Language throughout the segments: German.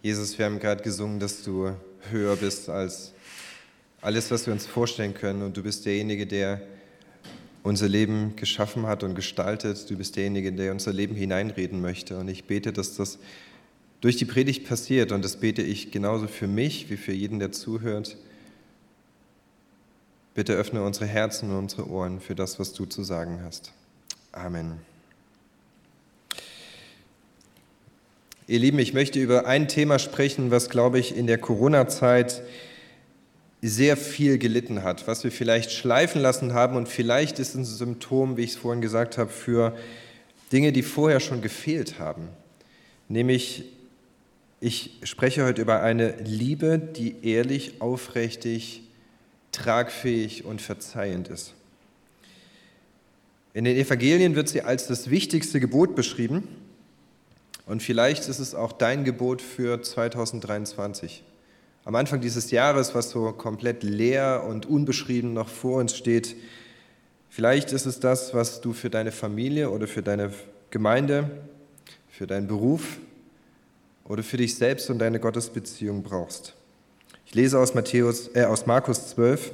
Jesus, wir haben gerade gesungen, dass du höher bist als alles, was wir uns vorstellen können. Und du bist derjenige, der unser Leben geschaffen hat und gestaltet. Du bist derjenige, der unser Leben hineinreden möchte. Und ich bete, dass das durch die Predigt passiert. Und das bete ich genauso für mich wie für jeden, der zuhört. Bitte öffne unsere Herzen und unsere Ohren für das, was du zu sagen hast. Amen. Ihr Lieben, ich möchte über ein Thema sprechen, was, glaube ich, in der Corona-Zeit sehr viel gelitten hat, was wir vielleicht schleifen lassen haben und vielleicht ist es ein Symptom, wie ich es vorhin gesagt habe, für Dinge, die vorher schon gefehlt haben. Nämlich, ich spreche heute über eine Liebe, die ehrlich, aufrichtig, tragfähig und verzeihend ist. In den Evangelien wird sie als das wichtigste Gebot beschrieben und vielleicht ist es auch dein Gebot für 2023. Am Anfang dieses Jahres, was so komplett leer und unbeschrieben noch vor uns steht, vielleicht ist es das, was du für deine Familie oder für deine Gemeinde, für deinen Beruf oder für dich selbst und deine Gottesbeziehung brauchst. Ich lese aus, Matthäus, äh, aus Markus 12.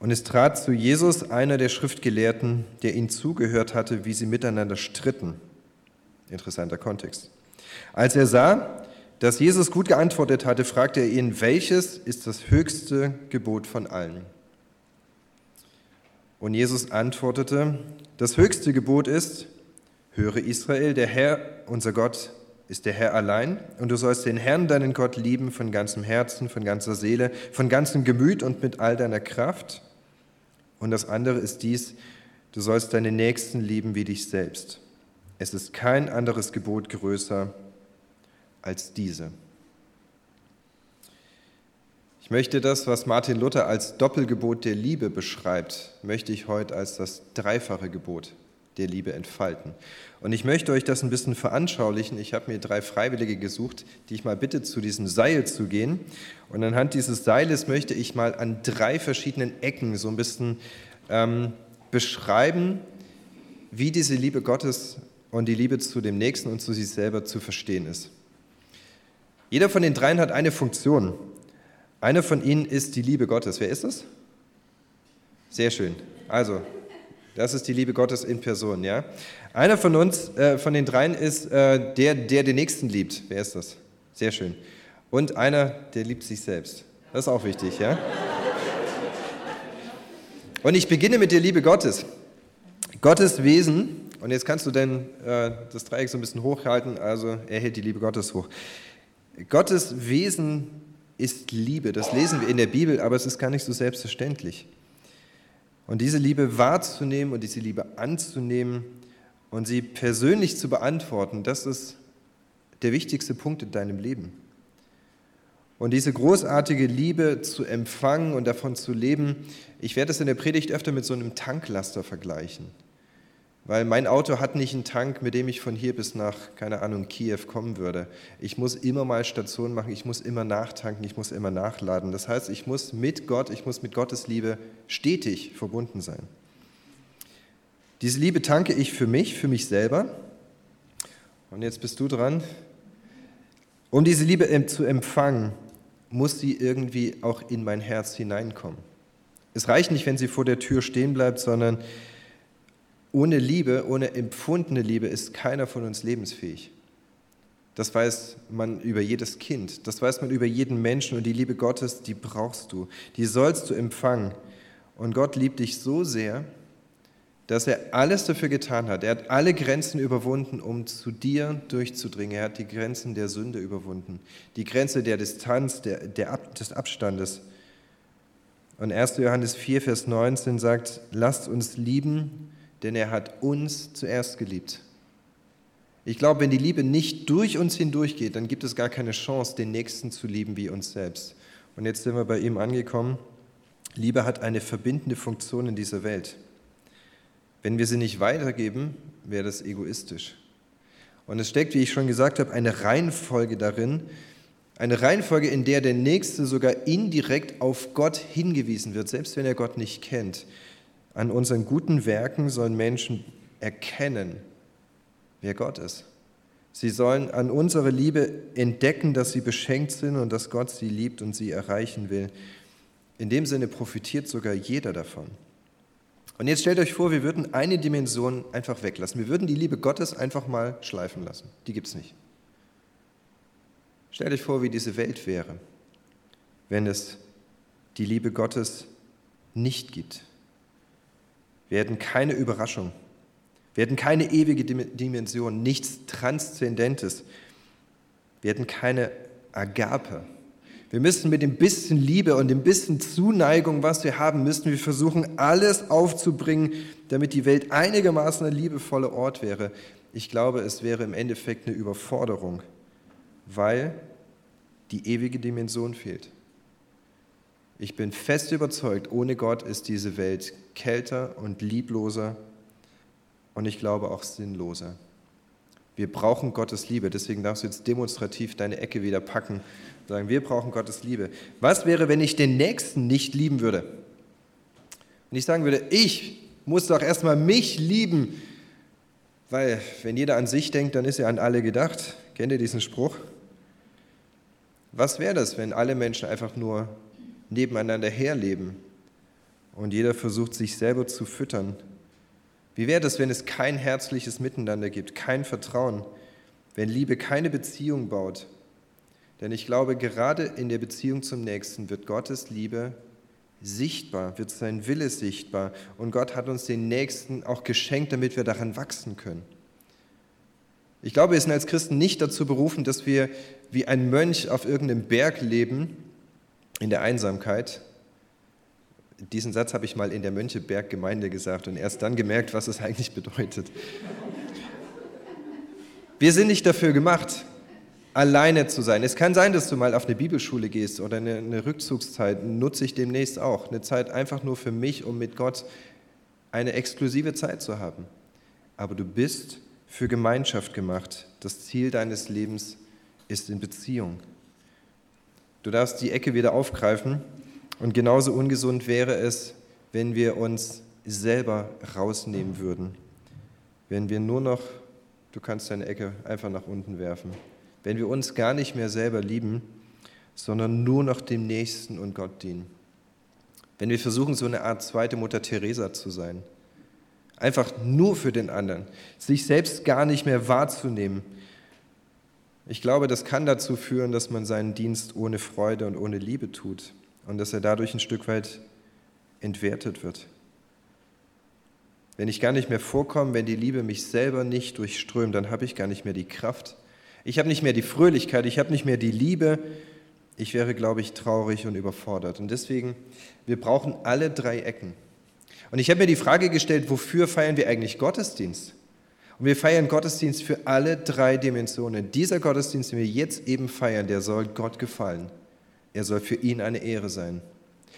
Und es trat zu Jesus einer der Schriftgelehrten, der ihnen zugehört hatte, wie sie miteinander stritten. Interessanter Kontext. Als er sah, dass Jesus gut geantwortet hatte, fragte er ihn, welches ist das höchste Gebot von allen? Und Jesus antwortete, das höchste Gebot ist, höre Israel, der Herr, unser Gott, ist der Herr allein und du sollst den Herrn, deinen Gott, lieben von ganzem Herzen, von ganzer Seele, von ganzem Gemüt und mit all deiner Kraft. Und das andere ist dies, du sollst deine Nächsten lieben wie dich selbst. Es ist kein anderes Gebot größer als diese. Ich möchte das, was Martin Luther als Doppelgebot der Liebe beschreibt, möchte ich heute als das dreifache Gebot der Liebe entfalten. Und ich möchte euch das ein bisschen veranschaulichen. Ich habe mir drei Freiwillige gesucht, die ich mal bitte, zu diesem Seil zu gehen. Und anhand dieses Seiles möchte ich mal an drei verschiedenen Ecken so ein bisschen ähm, beschreiben, wie diese Liebe Gottes und die Liebe zu dem Nächsten und zu sich selber zu verstehen ist. Jeder von den dreien hat eine Funktion. Eine von ihnen ist die Liebe Gottes. Wer ist das? Sehr schön. Also, das ist die Liebe Gottes in Person, ja? Einer von uns, äh, von den dreien, ist äh, der, der den Nächsten liebt. Wer ist das? Sehr schön. Und einer, der liebt sich selbst. Das ist auch wichtig, ja? Und ich beginne mit der Liebe Gottes. Gottes Wesen und jetzt kannst du denn äh, das Dreieck so ein bisschen hochhalten, also er hält die Liebe Gottes hoch. Gottes Wesen ist Liebe, das lesen wir in der Bibel, aber es ist gar nicht so selbstverständlich. Und diese Liebe wahrzunehmen und diese Liebe anzunehmen und sie persönlich zu beantworten, das ist der wichtigste Punkt in deinem Leben. Und diese großartige Liebe zu empfangen und davon zu leben, ich werde es in der Predigt öfter mit so einem Tanklaster vergleichen weil mein Auto hat nicht einen Tank, mit dem ich von hier bis nach, keine Ahnung, Kiew kommen würde. Ich muss immer mal Station machen, ich muss immer nachtanken, ich muss immer nachladen. Das heißt, ich muss mit Gott, ich muss mit Gottes Liebe stetig verbunden sein. Diese Liebe tanke ich für mich, für mich selber. Und jetzt bist du dran. Um diese Liebe zu empfangen, muss sie irgendwie auch in mein Herz hineinkommen. Es reicht nicht, wenn sie vor der Tür stehen bleibt, sondern ohne Liebe, ohne empfundene Liebe ist keiner von uns lebensfähig. Das weiß man über jedes Kind, das weiß man über jeden Menschen und die Liebe Gottes, die brauchst du, die sollst du empfangen. Und Gott liebt dich so sehr, dass er alles dafür getan hat. Er hat alle Grenzen überwunden, um zu dir durchzudringen. Er hat die Grenzen der Sünde überwunden, die Grenze der Distanz, der, der Ab, des Abstandes. Und 1. Johannes 4, Vers 19 sagt, lasst uns lieben, denn er hat uns zuerst geliebt. Ich glaube, wenn die Liebe nicht durch uns hindurchgeht, dann gibt es gar keine Chance, den Nächsten zu lieben wie uns selbst. Und jetzt sind wir bei ihm angekommen. Liebe hat eine verbindende Funktion in dieser Welt. Wenn wir sie nicht weitergeben, wäre das egoistisch. Und es steckt, wie ich schon gesagt habe, eine Reihenfolge darin, eine Reihenfolge, in der der Nächste sogar indirekt auf Gott hingewiesen wird, selbst wenn er Gott nicht kennt. An unseren guten Werken sollen Menschen erkennen, wer Gott ist. Sie sollen an unserer Liebe entdecken, dass sie beschenkt sind und dass Gott sie liebt und sie erreichen will. In dem Sinne profitiert sogar jeder davon. Und jetzt stellt euch vor, wir würden eine Dimension einfach weglassen. Wir würden die Liebe Gottes einfach mal schleifen lassen. Die gibt es nicht. Stellt euch vor, wie diese Welt wäre, wenn es die Liebe Gottes nicht gibt. Wir hätten keine Überraschung. Wir hätten keine ewige Dimension, nichts Transzendentes. Wir hätten keine Agape. Wir müssten mit dem bisschen Liebe und dem bisschen Zuneigung, was wir haben, müssten wir versuchen, alles aufzubringen, damit die Welt einigermaßen ein liebevoller Ort wäre. Ich glaube, es wäre im Endeffekt eine Überforderung, weil die ewige Dimension fehlt. Ich bin fest überzeugt, ohne Gott ist diese Welt kälter und liebloser und ich glaube auch sinnloser. Wir brauchen Gottes Liebe, deswegen darfst du jetzt demonstrativ deine Ecke wieder packen und sagen, wir brauchen Gottes Liebe. Was wäre, wenn ich den Nächsten nicht lieben würde? Wenn ich sagen würde, ich muss doch erstmal mich lieben, weil wenn jeder an sich denkt, dann ist er an alle gedacht. Kennt ihr diesen Spruch? Was wäre das, wenn alle Menschen einfach nur nebeneinander herleben und jeder versucht, sich selber zu füttern. Wie wäre das, wenn es kein herzliches Miteinander gibt, kein Vertrauen, wenn Liebe keine Beziehung baut? Denn ich glaube, gerade in der Beziehung zum Nächsten wird Gottes Liebe sichtbar, wird sein Wille sichtbar. Und Gott hat uns den Nächsten auch geschenkt, damit wir daran wachsen können. Ich glaube, wir sind als Christen nicht dazu berufen, dass wir wie ein Mönch auf irgendeinem Berg leben in der Einsamkeit. Diesen Satz habe ich mal in der Möncheberg-Gemeinde gesagt und erst dann gemerkt, was es eigentlich bedeutet. Wir sind nicht dafür gemacht, alleine zu sein. Es kann sein, dass du mal auf eine Bibelschule gehst oder eine, eine Rückzugszeit, nutze ich demnächst auch. Eine Zeit einfach nur für mich, um mit Gott eine exklusive Zeit zu haben. Aber du bist für Gemeinschaft gemacht. Das Ziel deines Lebens ist in Beziehung. Du darfst die Ecke wieder aufgreifen. Und genauso ungesund wäre es, wenn wir uns selber rausnehmen würden. Wenn wir nur noch, du kannst deine Ecke einfach nach unten werfen, wenn wir uns gar nicht mehr selber lieben, sondern nur noch dem Nächsten und Gott dienen. Wenn wir versuchen, so eine Art zweite Mutter Teresa zu sein. Einfach nur für den anderen, sich selbst gar nicht mehr wahrzunehmen, ich glaube, das kann dazu führen, dass man seinen Dienst ohne Freude und ohne Liebe tut und dass er dadurch ein Stück weit entwertet wird. Wenn ich gar nicht mehr vorkomme, wenn die Liebe mich selber nicht durchströmt, dann habe ich gar nicht mehr die Kraft. Ich habe nicht mehr die Fröhlichkeit, ich habe nicht mehr die Liebe. Ich wäre, glaube ich, traurig und überfordert. Und deswegen, wir brauchen alle drei Ecken. Und ich habe mir die Frage gestellt, wofür feiern wir eigentlich Gottesdienst? Und wir feiern Gottesdienst für alle drei Dimensionen. Dieser Gottesdienst, den wir jetzt eben feiern, der soll Gott gefallen. Er soll für ihn eine Ehre sein.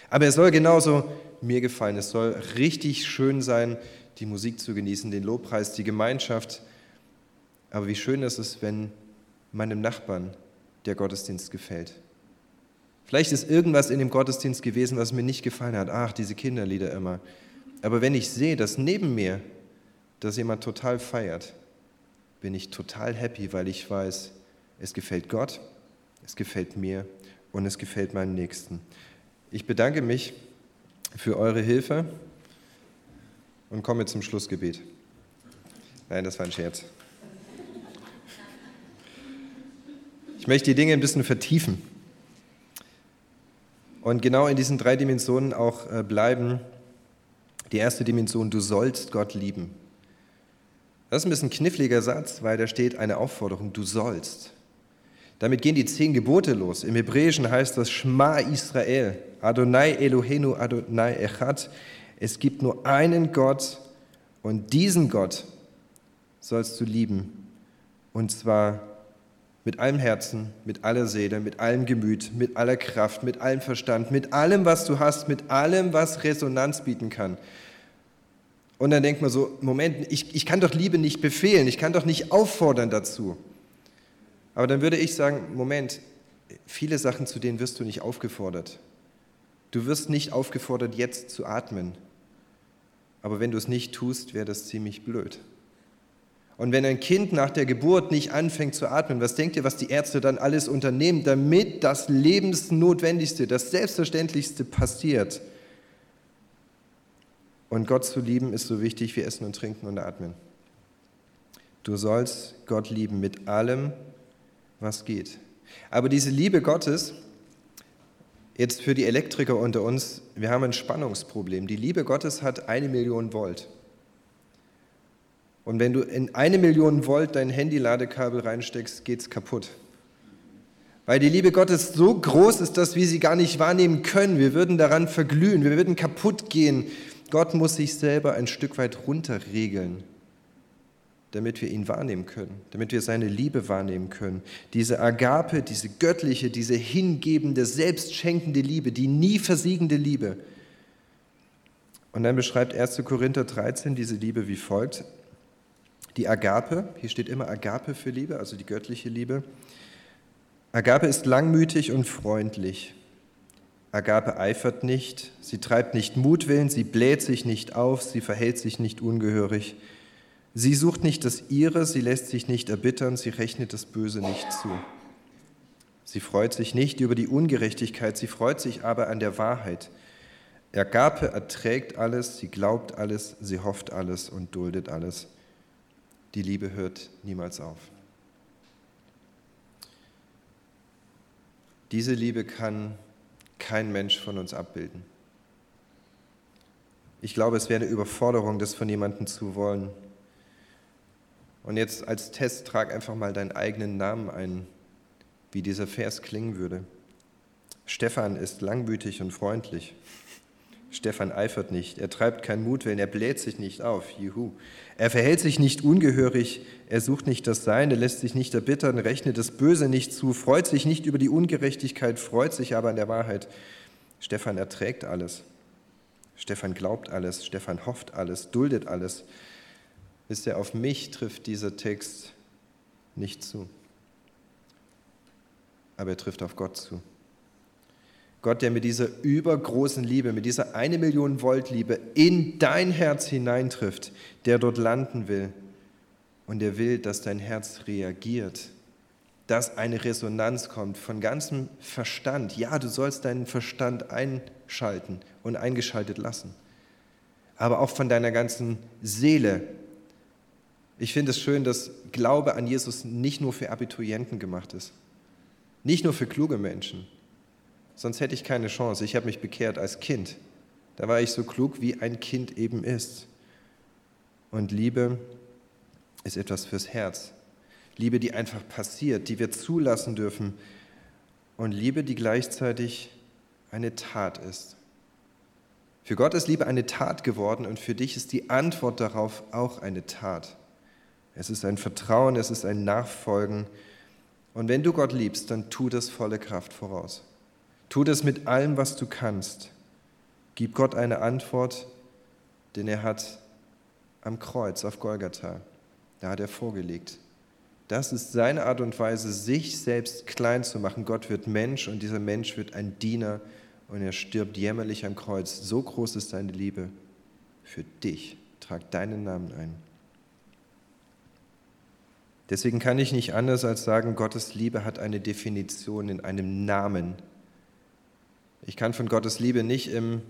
Aber er soll genauso mir gefallen. Es soll richtig schön sein, die Musik zu genießen, den Lobpreis, die Gemeinschaft. Aber wie schön ist es, wenn meinem Nachbarn der Gottesdienst gefällt. Vielleicht ist irgendwas in dem Gottesdienst gewesen, was mir nicht gefallen hat. Ach, diese Kinderlieder immer. Aber wenn ich sehe, dass neben mir dass jemand total feiert, bin ich total happy, weil ich weiß, es gefällt Gott, es gefällt mir und es gefällt meinem Nächsten. Ich bedanke mich für eure Hilfe und komme zum Schlussgebet. Nein, das war ein Scherz. Ich möchte die Dinge ein bisschen vertiefen und genau in diesen drei Dimensionen auch äh, bleiben. Die erste Dimension, du sollst Gott lieben. Das ist ein bisschen kniffliger Satz, weil da steht eine Aufforderung, du sollst. Damit gehen die zehn Gebote los. Im Hebräischen heißt das Shma Israel, Adonai Elohenu Adonai Echad. Es gibt nur einen Gott und diesen Gott sollst du lieben. Und zwar mit allem Herzen, mit aller Seele, mit allem Gemüt, mit aller Kraft, mit allem Verstand, mit allem, was du hast, mit allem, was Resonanz bieten kann. Und dann denkt man so, Moment, ich, ich kann doch Liebe nicht befehlen, ich kann doch nicht auffordern dazu. Aber dann würde ich sagen, Moment, viele Sachen, zu denen wirst du nicht aufgefordert. Du wirst nicht aufgefordert, jetzt zu atmen. Aber wenn du es nicht tust, wäre das ziemlich blöd. Und wenn ein Kind nach der Geburt nicht anfängt zu atmen, was denkt ihr, was die Ärzte dann alles unternehmen, damit das Lebensnotwendigste, das Selbstverständlichste passiert? Und Gott zu lieben ist so wichtig wie Essen und Trinken und Atmen. Du sollst Gott lieben mit allem, was geht. Aber diese Liebe Gottes, jetzt für die Elektriker unter uns, wir haben ein Spannungsproblem. Die Liebe Gottes hat eine Million Volt. Und wenn du in eine Million Volt dein Handy-Ladekabel reinsteckst, geht es kaputt. Weil die Liebe Gottes so groß ist, dass wir sie gar nicht wahrnehmen können. Wir würden daran verglühen, wir würden kaputt gehen. Gott muss sich selber ein Stück weit runterregeln, damit wir ihn wahrnehmen können, damit wir seine Liebe wahrnehmen können. Diese Agape, diese göttliche, diese hingebende, selbstschenkende Liebe, die nie versiegende Liebe. Und dann beschreibt 1. Korinther 13 diese Liebe wie folgt. Die Agape, hier steht immer Agape für Liebe, also die göttliche Liebe. Agape ist langmütig und freundlich. Agape eifert nicht, sie treibt nicht Mutwillen, sie bläht sich nicht auf, sie verhält sich nicht ungehörig. Sie sucht nicht das Ihre, sie lässt sich nicht erbittern, sie rechnet das Böse nicht zu. Sie freut sich nicht über die Ungerechtigkeit, sie freut sich aber an der Wahrheit. Agape erträgt alles, sie glaubt alles, sie hofft alles und duldet alles die Liebe hört niemals auf. Diese Liebe kann kein Mensch von uns abbilden. Ich glaube, es wäre eine Überforderung, das von jemandem zu wollen. Und jetzt als Test trag einfach mal deinen eigenen Namen ein, wie dieser Vers klingen würde. Stefan ist langmütig und freundlich. Stefan eifert nicht, er treibt keinen Mutwillen, er bläht sich nicht auf, juhu. Er verhält sich nicht ungehörig, er sucht nicht das Seine, lässt sich nicht erbittern, rechnet das Böse nicht zu, freut sich nicht über die Ungerechtigkeit, freut sich aber an der Wahrheit. Stefan erträgt alles. Stefan glaubt alles, Stefan hofft alles, duldet alles. Wisst ihr, auf mich trifft dieser Text nicht zu. Aber er trifft auf Gott zu. Gott, der mit dieser übergroßen Liebe, mit dieser eine Million Volt Liebe in dein Herz hineintrifft, der dort landen will. Und der will, dass dein Herz reagiert, dass eine Resonanz kommt von ganzem Verstand. Ja, du sollst deinen Verstand einschalten und eingeschaltet lassen, aber auch von deiner ganzen Seele. Ich finde es schön, dass Glaube an Jesus nicht nur für Abiturienten gemacht ist, nicht nur für kluge Menschen, sonst hätte ich keine Chance. Ich habe mich bekehrt als Kind. Da war ich so klug, wie ein Kind eben ist. Und Liebe ist etwas fürs Herz. Liebe, die einfach passiert, die wir zulassen dürfen. Und Liebe, die gleichzeitig eine Tat ist. Für Gott ist Liebe eine Tat geworden und für dich ist die Antwort darauf auch eine Tat. Es ist ein Vertrauen, es ist ein Nachfolgen. Und wenn du Gott liebst, dann tu das volle Kraft voraus. Tu das mit allem, was du kannst. Gib Gott eine Antwort, denn er hat am Kreuz auf Golgatha, da hat er vorgelegt. Das ist seine Art und Weise, sich selbst klein zu machen. Gott wird Mensch und dieser Mensch wird ein Diener und er stirbt jämmerlich am Kreuz. So groß ist seine Liebe für dich. Trag deinen Namen ein. Deswegen kann ich nicht anders als sagen, Gottes Liebe hat eine Definition in einem Namen, ich kann von Gottes Liebe nicht im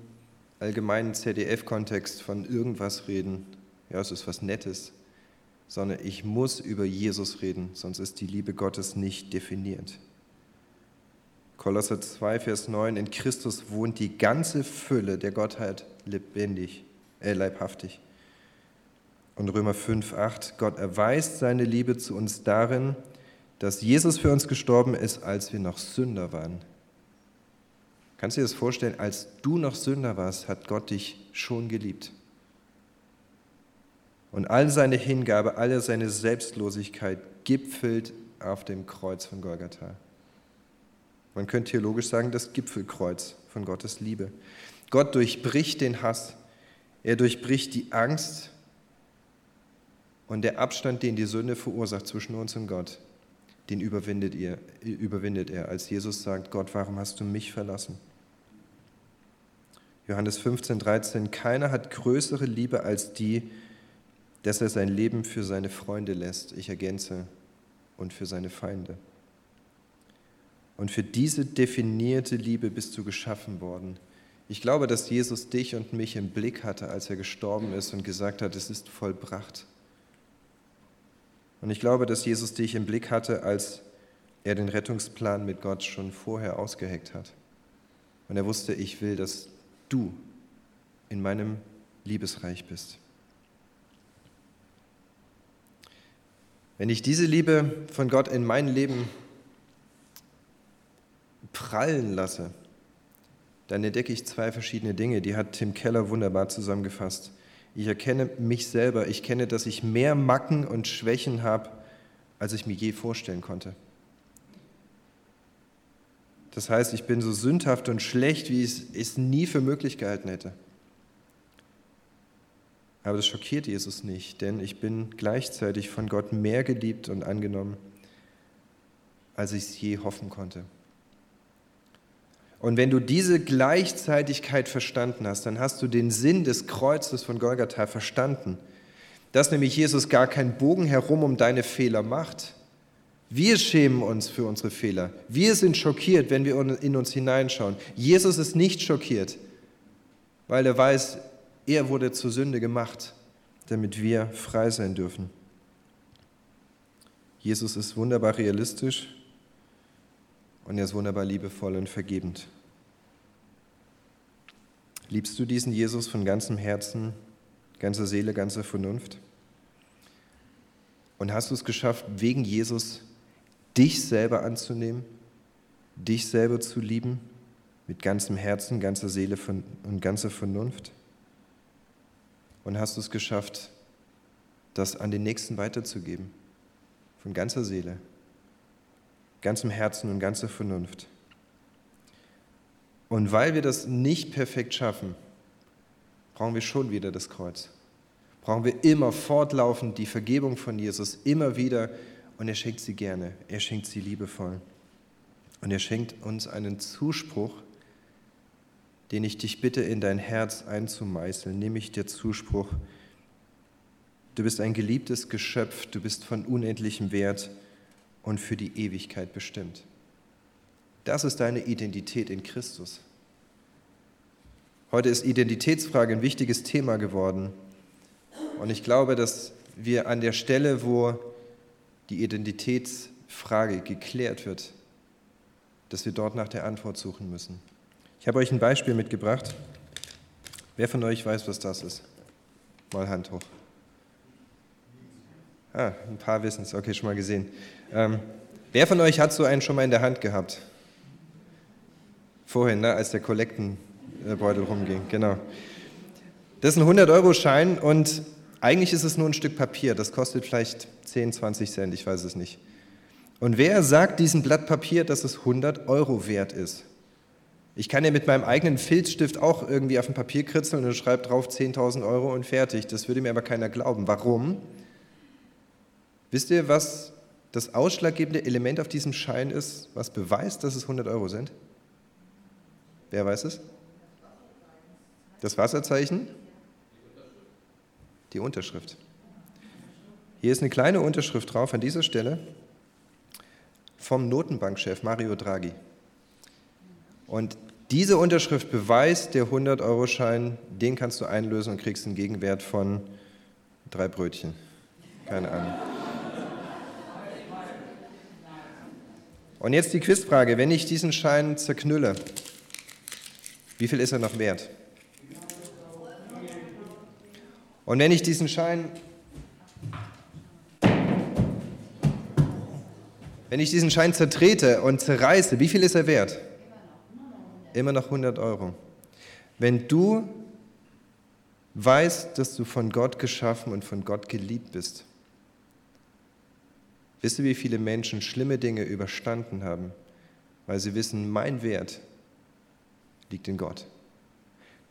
allgemeinen ZDF-Kontext von irgendwas reden. Ja, es ist was Nettes, sondern ich muss über Jesus reden, sonst ist die Liebe Gottes nicht definiert. Kolosser 2, Vers 9, in Christus wohnt die ganze Fülle der Gottheit lebendig, äh, leibhaftig. Und Römer 5, 8, Gott erweist seine Liebe zu uns darin, dass Jesus für uns gestorben ist, als wir noch Sünder waren. Kannst du dir das vorstellen, als du noch Sünder warst, hat Gott dich schon geliebt. Und all seine Hingabe, alle seine Selbstlosigkeit gipfelt auf dem Kreuz von Golgatha. Man könnte theologisch sagen, das Gipfelkreuz von Gottes Liebe. Gott durchbricht den Hass, er durchbricht die Angst und der Abstand, den die Sünde verursacht zwischen uns und Gott, den überwindet, ihr, überwindet er, als Jesus sagt, Gott, warum hast du mich verlassen? Johannes 15, 13, keiner hat größere Liebe als die, dass er sein Leben für seine Freunde lässt, ich ergänze, und für seine Feinde. Und für diese definierte Liebe bist du geschaffen worden. Ich glaube, dass Jesus dich und mich im Blick hatte, als er gestorben ist und gesagt hat, es ist vollbracht. Und ich glaube, dass Jesus dich im Blick hatte, als er den Rettungsplan mit Gott schon vorher ausgeheckt hat. Und er wusste, ich will, dass du in meinem Liebesreich bist. Wenn ich diese Liebe von Gott in mein Leben prallen lasse, dann entdecke ich zwei verschiedene Dinge. Die hat Tim Keller wunderbar zusammengefasst. Ich erkenne mich selber. Ich kenne, dass ich mehr Macken und Schwächen habe, als ich mir je vorstellen konnte. Das heißt, ich bin so sündhaft und schlecht, wie ich es nie für möglich gehalten hätte. Aber das schockiert Jesus nicht, denn ich bin gleichzeitig von Gott mehr geliebt und angenommen, als ich es je hoffen konnte. Und wenn du diese Gleichzeitigkeit verstanden hast, dann hast du den Sinn des Kreuzes von Golgatha verstanden. Dass nämlich Jesus gar keinen Bogen herum um deine Fehler macht. Wir schämen uns für unsere Fehler. Wir sind schockiert, wenn wir in uns hineinschauen. Jesus ist nicht schockiert, weil er weiß, er wurde zur Sünde gemacht, damit wir frei sein dürfen. Jesus ist wunderbar realistisch und er ist wunderbar liebevoll und vergebend. Liebst du diesen Jesus von ganzem Herzen, ganzer Seele, ganzer Vernunft? Und hast du es geschafft, wegen Jesus dich selber anzunehmen, dich selber zu lieben, mit ganzem Herzen, ganzer Seele und ganzer Vernunft? Und hast du es geschafft, das an den Nächsten weiterzugeben, von ganzer Seele, ganzem Herzen und ganzer Vernunft. Und weil wir das nicht perfekt schaffen, brauchen wir schon wieder das Kreuz. Brauchen wir immer fortlaufend die Vergebung von Jesus, immer wieder. Und er schenkt sie gerne, er schenkt sie liebevoll. Und er schenkt uns einen Zuspruch, den ich dich bitte in dein Herz einzumeißeln, nämlich der Zuspruch, du bist ein geliebtes Geschöpf, du bist von unendlichem Wert und für die Ewigkeit bestimmt. Das ist deine Identität in Christus. Heute ist Identitätsfrage ein wichtiges Thema geworden. Und ich glaube, dass wir an der Stelle, wo die Identitätsfrage geklärt wird, dass wir dort nach der Antwort suchen müssen. Ich habe euch ein Beispiel mitgebracht. Wer von euch weiß, was das ist? Mal Hand hoch. Ah, ein paar wissen es. Okay, schon mal gesehen. Ähm, wer von euch hat so einen schon mal in der Hand gehabt? Vorhin, ne, als der Kollektenbeutel rumging, genau. Das ist ein 100-Euro-Schein und eigentlich ist es nur ein Stück Papier. Das kostet vielleicht 10, 20 Cent, ich weiß es nicht. Und wer sagt diesem Blatt Papier, dass es 100 Euro wert ist? Ich kann ja mit meinem eigenen Filzstift auch irgendwie auf ein Papier kritzeln und schreibe drauf 10.000 Euro und fertig. Das würde mir aber keiner glauben. Warum? Wisst ihr, was das ausschlaggebende Element auf diesem Schein ist, was beweist, dass es 100 Euro sind? Wer weiß es? Das Wasserzeichen? Die Unterschrift. Hier ist eine kleine Unterschrift drauf an dieser Stelle vom Notenbankchef Mario Draghi. Und diese Unterschrift beweist, der 100-Euro-Schein, den kannst du einlösen und kriegst einen Gegenwert von drei Brötchen. Keine Ahnung. Und jetzt die Quizfrage. Wenn ich diesen Schein zerknülle, wie viel ist er noch wert? Und wenn ich diesen Schein, wenn ich diesen Schein zertrete und zerreiße, wie viel ist er wert? Immer noch 100 Euro. Wenn du weißt, dass du von Gott geschaffen und von Gott geliebt bist, wisst ihr, wie viele Menschen schlimme Dinge überstanden haben, weil sie wissen, mein Wert liegt in Gott.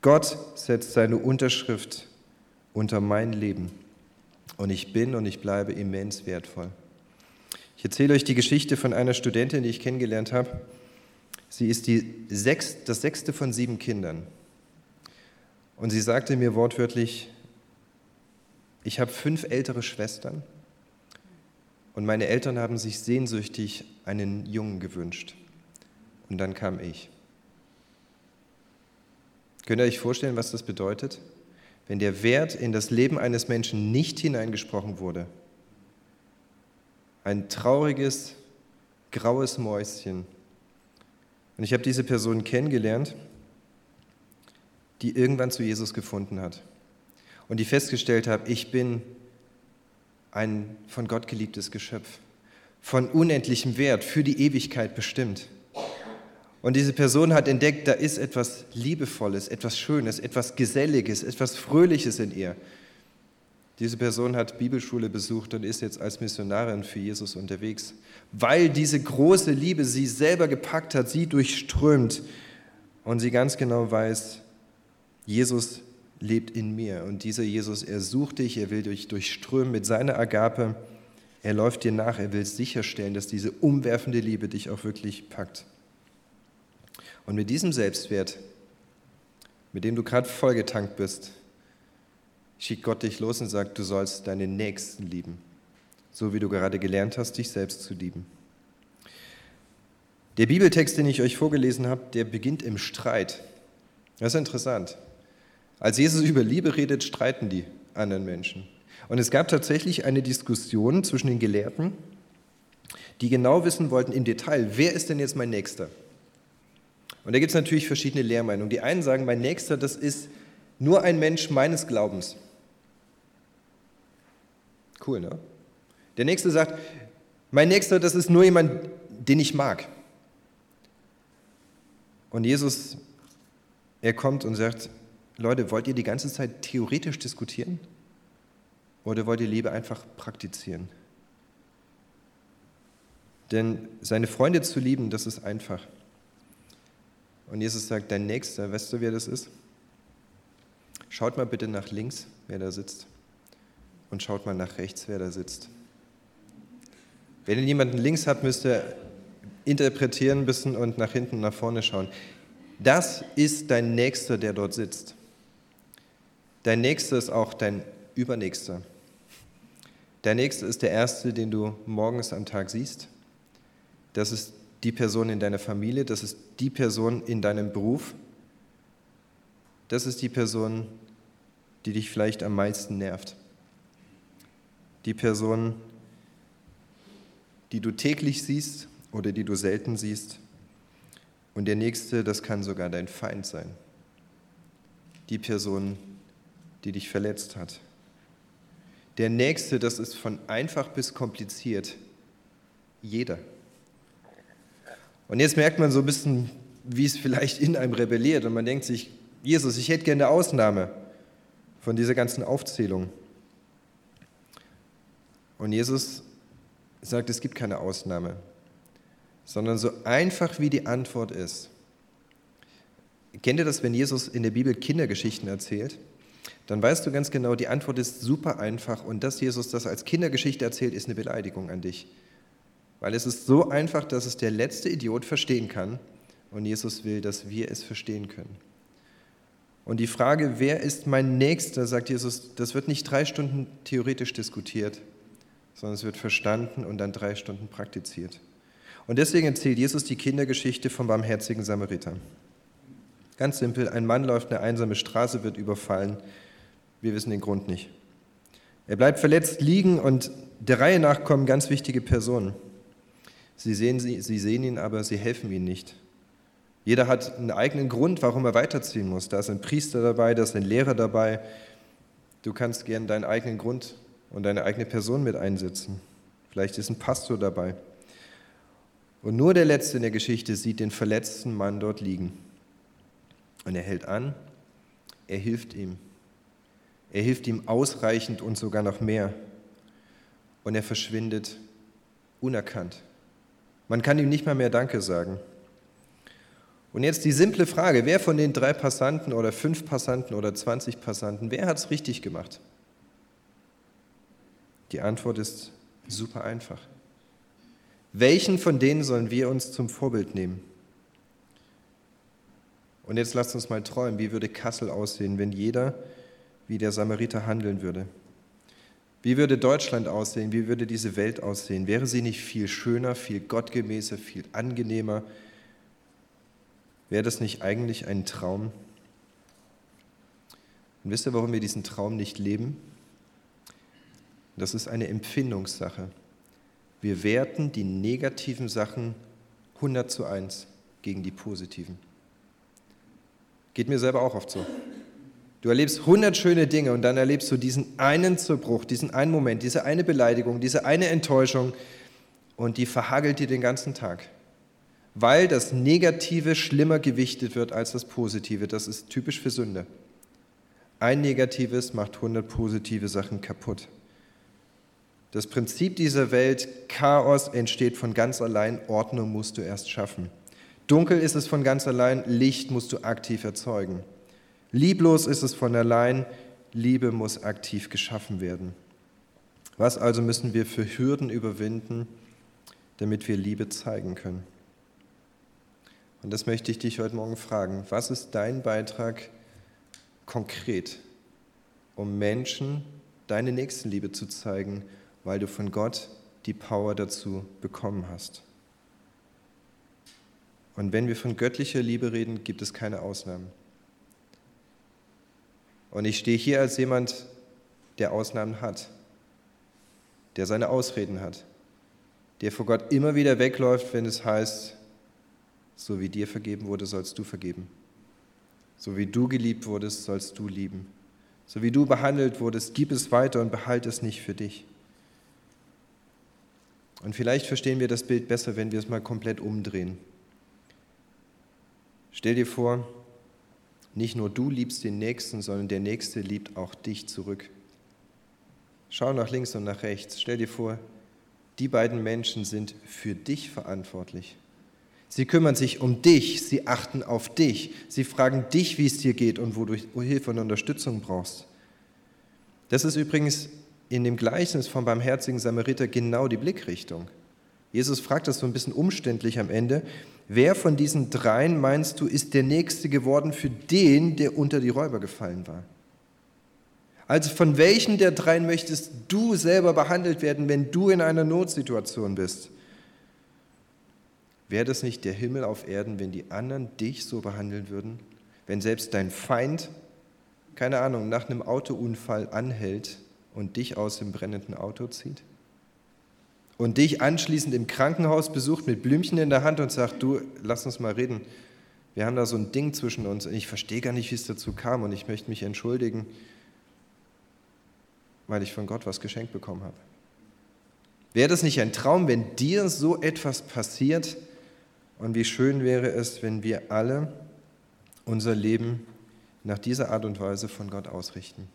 Gott setzt seine Unterschrift unter mein Leben und ich bin und ich bleibe immens wertvoll. Ich erzähle euch die Geschichte von einer Studentin, die ich kennengelernt habe. Sie ist die sechs, das sechste von sieben Kindern. Und sie sagte mir wortwörtlich, Ich habe fünf ältere Schwestern und meine Eltern haben sich sehnsüchtig einen Jungen gewünscht. Und dann kam ich. Könnt ihr euch vorstellen, was das bedeutet? Wenn der Wert in das Leben eines Menschen nicht hineingesprochen wurde. Ein trauriges, graues Mäuschen. Und ich habe diese Person kennengelernt, die irgendwann zu Jesus gefunden hat und die festgestellt hat, ich bin ein von Gott geliebtes Geschöpf, von unendlichem Wert, für die Ewigkeit bestimmt. Und diese Person hat entdeckt, da ist etwas Liebevolles, etwas Schönes, etwas Geselliges, etwas Fröhliches in ihr. Diese Person hat Bibelschule besucht und ist jetzt als Missionarin für Jesus unterwegs, weil diese große Liebe sie selber gepackt hat, sie durchströmt und sie ganz genau weiß, Jesus lebt in mir und dieser Jesus, er sucht dich, er will dich durchströmen mit seiner Agape, er läuft dir nach, er will sicherstellen, dass diese umwerfende Liebe dich auch wirklich packt. Und mit diesem Selbstwert, mit dem du gerade vollgetankt bist, schickt Gott dich los und sagt, du sollst deinen Nächsten lieben, so wie du gerade gelernt hast, dich selbst zu lieben. Der Bibeltext, den ich euch vorgelesen habe, der beginnt im Streit. Das ist interessant. Als Jesus über Liebe redet, streiten die anderen Menschen. Und es gab tatsächlich eine Diskussion zwischen den Gelehrten, die genau wissen wollten im Detail, wer ist denn jetzt mein Nächster? Und da gibt es natürlich verschiedene Lehrmeinungen. Die einen sagen, mein Nächster, das ist nur ein Mensch meines Glaubens. Cool, ne? Der Nächste sagt, mein Nächster, das ist nur jemand, den ich mag. Und Jesus, er kommt und sagt, Leute, wollt ihr die ganze Zeit theoretisch diskutieren? Oder wollt ihr Liebe einfach praktizieren? Denn seine Freunde zu lieben, das ist einfach. Und Jesus sagt, dein Nächster, weißt du, wer das ist? Schaut mal bitte nach links, wer da sitzt. Und schaut mal nach rechts, wer da sitzt. Wenn ihr jemanden links habt, müsst ihr interpretieren ein bisschen und nach hinten nach vorne schauen. Das ist dein Nächster, der dort sitzt. Dein Nächster ist auch dein Übernächster. Dein Nächster ist der Erste, den du morgens am Tag siehst. Das ist die Person in deiner Familie, das ist die Person in deinem Beruf, das ist die Person, die dich vielleicht am meisten nervt. Die Person, die du täglich siehst oder die du selten siehst. Und der nächste, das kann sogar dein Feind sein. Die Person, die dich verletzt hat. Der nächste, das ist von einfach bis kompliziert. Jeder. Und jetzt merkt man so ein bisschen, wie es vielleicht in einem rebelliert und man denkt sich, Jesus, ich hätte gerne eine Ausnahme von dieser ganzen Aufzählung. Und Jesus sagt, es gibt keine Ausnahme, sondern so einfach wie die Antwort ist. Kennt ihr das, wenn Jesus in der Bibel Kindergeschichten erzählt? Dann weißt du ganz genau, die Antwort ist super einfach und dass Jesus das als Kindergeschichte erzählt, ist eine Beleidigung an dich. Weil es ist so einfach, dass es der letzte Idiot verstehen kann. Und Jesus will, dass wir es verstehen können. Und die Frage, wer ist mein Nächster, sagt Jesus, das wird nicht drei Stunden theoretisch diskutiert, sondern es wird verstanden und dann drei Stunden praktiziert. Und deswegen erzählt Jesus die Kindergeschichte vom barmherzigen Samariter. Ganz simpel, ein Mann läuft eine einsame Straße, wird überfallen. Wir wissen den Grund nicht. Er bleibt verletzt liegen und der Reihe nach kommen ganz wichtige Personen. Sie sehen, sie, sie sehen ihn, aber sie helfen ihm nicht. Jeder hat einen eigenen Grund, warum er weiterziehen muss. Da ist ein Priester dabei, da ist ein Lehrer dabei. Du kannst gern deinen eigenen Grund und deine eigene Person mit einsetzen. Vielleicht ist ein Pastor dabei. Und nur der Letzte in der Geschichte sieht den verletzten Mann dort liegen. Und er hält an, er hilft ihm. Er hilft ihm ausreichend und sogar noch mehr. Und er verschwindet unerkannt. Man kann ihm nicht mal mehr Danke sagen. Und jetzt die simple Frage, wer von den drei Passanten oder fünf Passanten oder 20 Passanten, wer hat es richtig gemacht? Die Antwort ist super einfach. Welchen von denen sollen wir uns zum Vorbild nehmen? Und jetzt lasst uns mal träumen, wie würde Kassel aussehen, wenn jeder wie der Samariter handeln würde? Wie würde Deutschland aussehen? Wie würde diese Welt aussehen? Wäre sie nicht viel schöner, viel gottgemäßer, viel angenehmer? Wäre das nicht eigentlich ein Traum? Und wisst ihr, warum wir diesen Traum nicht leben? Das ist eine Empfindungssache. Wir werten die negativen Sachen 100 zu 1 gegen die positiven. Geht mir selber auch oft so. Du erlebst 100 schöne Dinge und dann erlebst du diesen einen Zerbruch, diesen einen Moment, diese eine Beleidigung, diese eine Enttäuschung und die verhagelt dir den ganzen Tag. Weil das Negative schlimmer gewichtet wird als das Positive. Das ist typisch für Sünde. Ein Negatives macht 100 positive Sachen kaputt. Das Prinzip dieser Welt, Chaos entsteht von ganz allein, Ordnung musst du erst schaffen. Dunkel ist es von ganz allein, Licht musst du aktiv erzeugen. Lieblos ist es von allein, Liebe muss aktiv geschaffen werden. Was also müssen wir für Hürden überwinden, damit wir Liebe zeigen können? Und das möchte ich dich heute Morgen fragen. Was ist dein Beitrag konkret, um Menschen deine Nächstenliebe zu zeigen weil du von Gott die Power dazu bekommen hast. Und wenn wir von göttlicher Liebe reden, gibt es keine Ausnahmen. Und ich stehe hier als jemand, der Ausnahmen hat, der seine Ausreden hat, der vor Gott immer wieder wegläuft, wenn es heißt, so wie dir vergeben wurde, sollst du vergeben. So wie du geliebt wurdest, sollst du lieben. So wie du behandelt wurdest, gib es weiter und behalte es nicht für dich. Und vielleicht verstehen wir das Bild besser, wenn wir es mal komplett umdrehen. Stell dir vor, nicht nur du liebst den Nächsten, sondern der Nächste liebt auch dich zurück. Schau nach links und nach rechts. Stell dir vor, die beiden Menschen sind für dich verantwortlich. Sie kümmern sich um dich, sie achten auf dich, sie fragen dich, wie es dir geht und wo du Hilfe und Unterstützung brauchst. Das ist übrigens in dem Gleichnis vom barmherzigen Samariter genau die Blickrichtung. Jesus fragt das so ein bisschen umständlich am Ende. Wer von diesen dreien meinst du, ist der Nächste geworden für den, der unter die Räuber gefallen war? Also von welchen der dreien möchtest du selber behandelt werden, wenn du in einer Notsituation bist? Wäre das nicht der Himmel auf Erden, wenn die anderen dich so behandeln würden? Wenn selbst dein Feind, keine Ahnung, nach einem Autounfall anhält und dich aus dem brennenden Auto zieht? Und dich anschließend im Krankenhaus besucht mit Blümchen in der Hand und sagt, du, lass uns mal reden. Wir haben da so ein Ding zwischen uns und ich verstehe gar nicht, wie es dazu kam und ich möchte mich entschuldigen, weil ich von Gott was geschenkt bekommen habe. Wäre das nicht ein Traum, wenn dir so etwas passiert? Und wie schön wäre es, wenn wir alle unser Leben nach dieser Art und Weise von Gott ausrichten.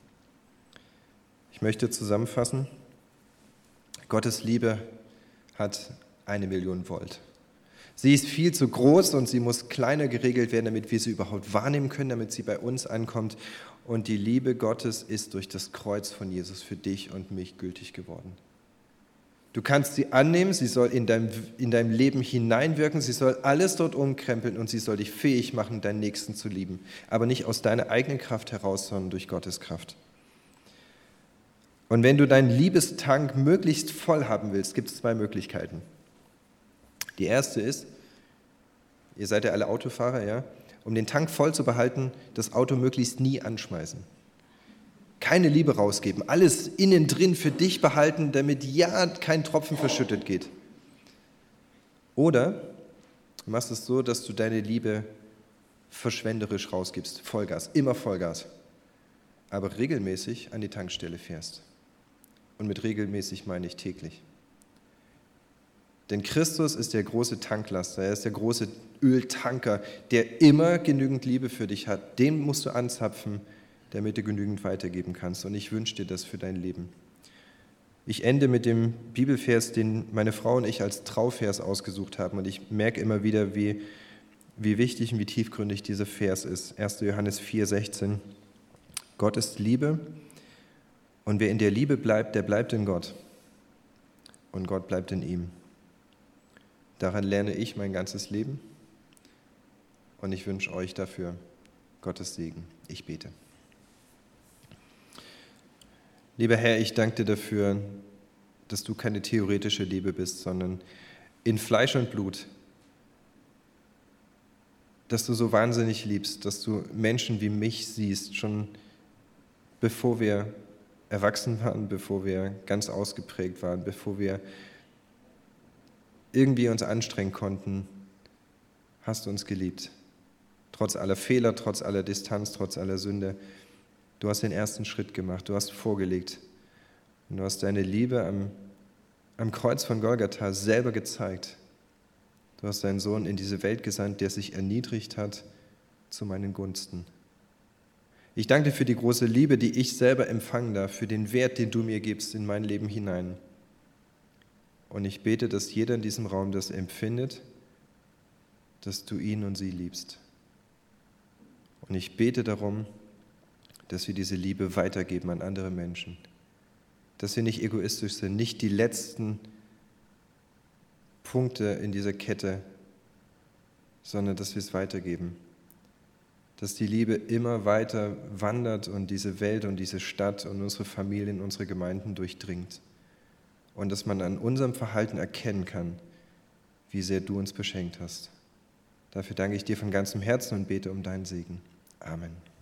Ich möchte zusammenfassen, Gottes Liebe hat eine Million Volt. Sie ist viel zu groß und sie muss kleiner geregelt werden, damit wir sie überhaupt wahrnehmen können, damit sie bei uns ankommt. Und die Liebe Gottes ist durch das Kreuz von Jesus für dich und mich gültig geworden. Du kannst sie annehmen, sie soll in deinem, in deinem Leben hineinwirken, sie soll alles dort umkrempeln und sie soll dich fähig machen, deinen Nächsten zu lieben. Aber nicht aus deiner eigenen Kraft heraus, sondern durch Gottes Kraft. Und wenn du deinen Liebestank möglichst voll haben willst, gibt es zwei Möglichkeiten. Die erste ist, ihr seid ja alle Autofahrer, ja, um den Tank voll zu behalten, das Auto möglichst nie anschmeißen. Keine Liebe rausgeben, alles innen drin für dich behalten, damit ja kein Tropfen verschüttet geht. Oder du machst es so, dass du deine Liebe verschwenderisch rausgibst, Vollgas, immer Vollgas, aber regelmäßig an die Tankstelle fährst. Und mit regelmäßig meine ich täglich. Denn Christus ist der große Tanklaster, er ist der große Öltanker, der immer genügend Liebe für dich hat. Den musst du anzapfen, damit du genügend weitergeben kannst. Und ich wünsche dir das für dein Leben. Ich ende mit dem Bibelvers, den meine Frau und ich als Trauvers ausgesucht haben. Und ich merke immer wieder, wie, wie wichtig und wie tiefgründig dieser Vers ist. 1. Johannes 4, 16. Gott ist Liebe und wer in der Liebe bleibt, der bleibt in Gott. Und Gott bleibt in ihm. Daran lerne ich mein ganzes Leben. Und ich wünsche euch dafür Gottes Segen. Ich bete. Lieber Herr, ich danke dir dafür, dass du keine theoretische Liebe bist, sondern in Fleisch und Blut. Dass du so wahnsinnig liebst, dass du Menschen wie mich siehst, schon bevor wir erwachsen waren, bevor wir ganz ausgeprägt waren, bevor wir irgendwie uns anstrengen konnten, hast du uns geliebt. Trotz aller Fehler, trotz aller Distanz, trotz aller Sünde. Du hast den ersten Schritt gemacht, du hast vorgelegt. Und du hast deine Liebe am, am Kreuz von Golgatha selber gezeigt. Du hast deinen Sohn in diese Welt gesandt, der sich erniedrigt hat zu meinen Gunsten. Ich danke dir für die große Liebe, die ich selber empfangen darf, für den Wert, den du mir gibst in mein Leben hinein. Und ich bete, dass jeder in diesem Raum das empfindet, dass du ihn und sie liebst. Und ich bete darum, dass wir diese Liebe weitergeben an andere Menschen. Dass wir nicht egoistisch sind, nicht die letzten Punkte in dieser Kette, sondern dass wir es weitergeben dass die Liebe immer weiter wandert und diese Welt und diese Stadt und unsere Familien, unsere Gemeinden durchdringt. Und dass man an unserem Verhalten erkennen kann, wie sehr du uns beschenkt hast. Dafür danke ich dir von ganzem Herzen und bete um deinen Segen. Amen.